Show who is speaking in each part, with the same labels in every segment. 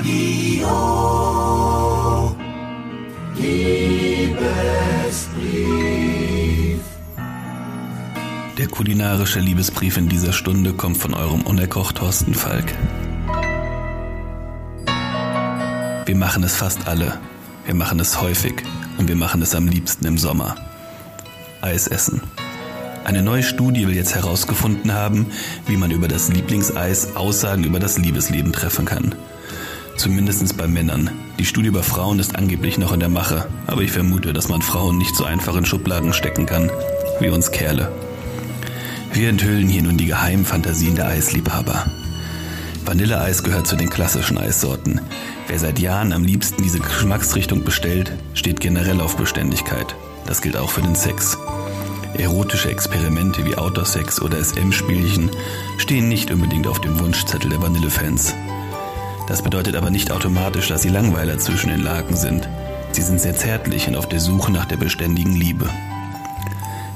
Speaker 1: Radio. Liebesbrief.
Speaker 2: Der kulinarische Liebesbrief in dieser Stunde kommt von eurem Unerkocht Thorsten Falk. Wir machen es fast alle. Wir machen es häufig und wir machen es am liebsten im Sommer. Eis essen. Eine neue Studie will jetzt herausgefunden haben, wie man über das Lieblingseis Aussagen über das Liebesleben treffen kann. Zumindest bei Männern. Die Studie über Frauen ist angeblich noch in der Mache, aber ich vermute, dass man Frauen nicht so einfach in Schubladen stecken kann, wie uns Kerle. Wir enthüllen hier nun die geheimen Fantasien der Eisliebhaber. Vanilleeis gehört zu den klassischen Eissorten. Wer seit Jahren am liebsten diese Geschmacksrichtung bestellt, steht generell auf Beständigkeit. Das gilt auch für den Sex. Erotische Experimente wie Outdoor-Sex oder SM-Spielchen stehen nicht unbedingt auf dem Wunschzettel der Vanillefans. Das bedeutet aber nicht automatisch, dass sie Langweiler zwischen den Laken sind. Sie sind sehr zärtlich und auf der Suche nach der beständigen Liebe.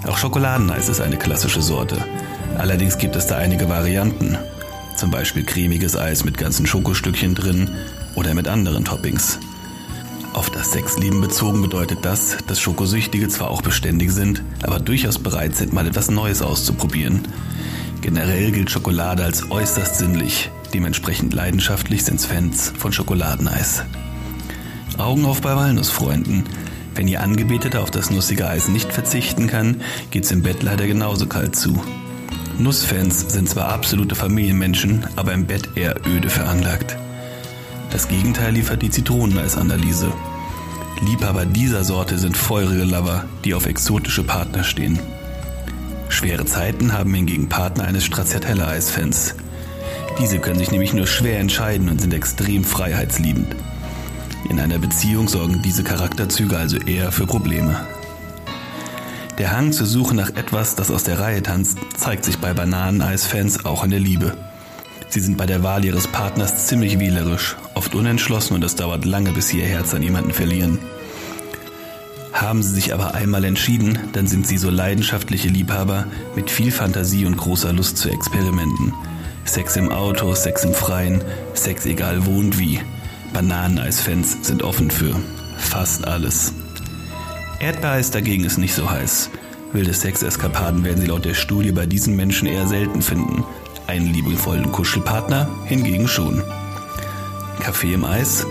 Speaker 2: Auch Schokoladeneis ist eine klassische Sorte. Allerdings gibt es da einige Varianten. Zum Beispiel cremiges Eis mit ganzen Schokostückchen drin oder mit anderen Toppings. Auf das Sexleben bezogen bedeutet das, dass Schokosüchtige zwar auch beständig sind, aber durchaus bereit sind, mal etwas Neues auszuprobieren. Generell gilt Schokolade als äußerst sinnlich. Dementsprechend leidenschaftlich sind Fans von Schokoladeneis. Augen auf bei Walnussfreunden. Wenn ihr Angebetete auf das nussige Eis nicht verzichten kann, geht's im Bett leider genauso kalt zu. Nussfans sind zwar absolute Familienmenschen, aber im Bett eher öde veranlagt. Das Gegenteil liefert die Zitroneneisanalyse. Liebhaber dieser Sorte sind feurige Lover, die auf exotische Partner stehen. Schwere Zeiten haben hingegen Partner eines Stracciatella-Eisfans. Diese können sich nämlich nur schwer entscheiden und sind extrem freiheitsliebend. In einer Beziehung sorgen diese Charakterzüge also eher für Probleme. Der Hang zur Suche nach etwas, das aus der Reihe tanzt, zeigt sich bei Bananeneis-Fans auch in der Liebe. Sie sind bei der Wahl ihres Partners ziemlich wählerisch, oft unentschlossen und es dauert lange, bis sie ihr Herz an jemanden verlieren. Haben sie sich aber einmal entschieden, dann sind sie so leidenschaftliche Liebhaber mit viel Fantasie und großer Lust zu Experimenten. Sex im Auto, Sex im Freien, Sex egal wo und wie. Bananeneis-Fans sind offen für fast alles. Erdbeereis dagegen ist nicht so heiß. Wilde Sexeskapaden werden sie laut der Studie bei diesen Menschen eher selten finden. Einen liebevollen Kuschelpartner hingegen schon. Kaffee im Eis?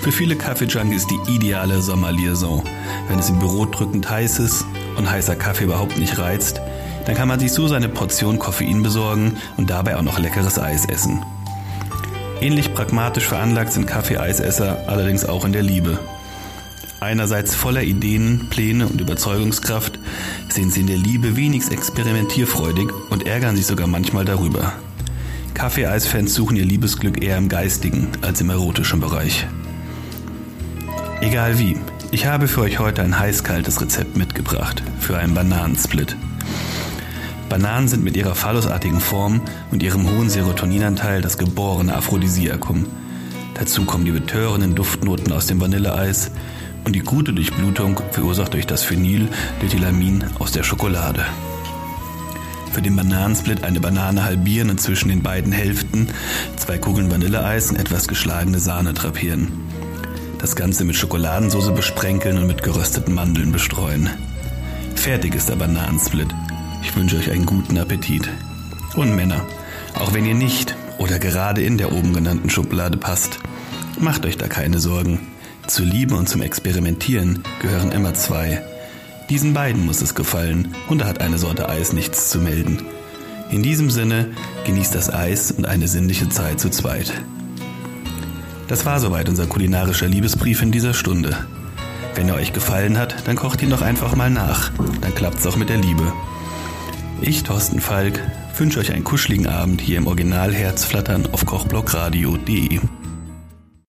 Speaker 2: Für viele Kaffeejunkies ist die ideale Sommerliaison. Wenn es im Büro drückend heiß ist und heißer Kaffee überhaupt nicht reizt, dann kann man sich so seine Portion Koffein besorgen und dabei auch noch leckeres Eis essen. Ähnlich pragmatisch veranlagt sind Kaffee-Eisesser allerdings auch in der Liebe. Einerseits voller Ideen, Pläne und Überzeugungskraft sind sie in der Liebe wenig experimentierfreudig und ärgern sich sogar manchmal darüber. Kaffee-Eis-Fans suchen ihr Liebesglück eher im geistigen als im erotischen Bereich. Egal wie, ich habe für euch heute ein heiß-kaltes Rezept mitgebracht für einen Bananensplit. Bananen sind mit ihrer phallusartigen Form und ihrem hohen Serotoninanteil das geborene Aphrodisiakum. Dazu kommen die betörenden Duftnoten aus dem Vanilleeis und die gute Durchblutung verursacht durch das Phenylethylamin aus der Schokolade. Für den Bananensplit eine Banane halbieren und zwischen den beiden Hälften zwei Kugeln Vanilleeis und etwas geschlagene Sahne drapieren. Das Ganze mit Schokoladensauce besprenkeln und mit gerösteten Mandeln bestreuen. Fertig ist der Bananensplit. Ich wünsche euch einen guten Appetit. Und Männer, auch wenn ihr nicht oder gerade in der oben genannten Schublade passt, macht euch da keine Sorgen. Zur Liebe und zum Experimentieren gehören immer zwei. Diesen beiden muss es gefallen und da hat eine Sorte Eis nichts zu melden. In diesem Sinne, genießt das Eis und eine sinnliche Zeit zu zweit. Das war soweit unser kulinarischer Liebesbrief in dieser Stunde. Wenn er euch gefallen hat, dann kocht ihn doch einfach mal nach. Dann klappt's auch mit der Liebe. Ich, Thorsten Falk, wünsche euch einen kuscheligen Abend hier im Original Herzflattern auf kochblockradio.de.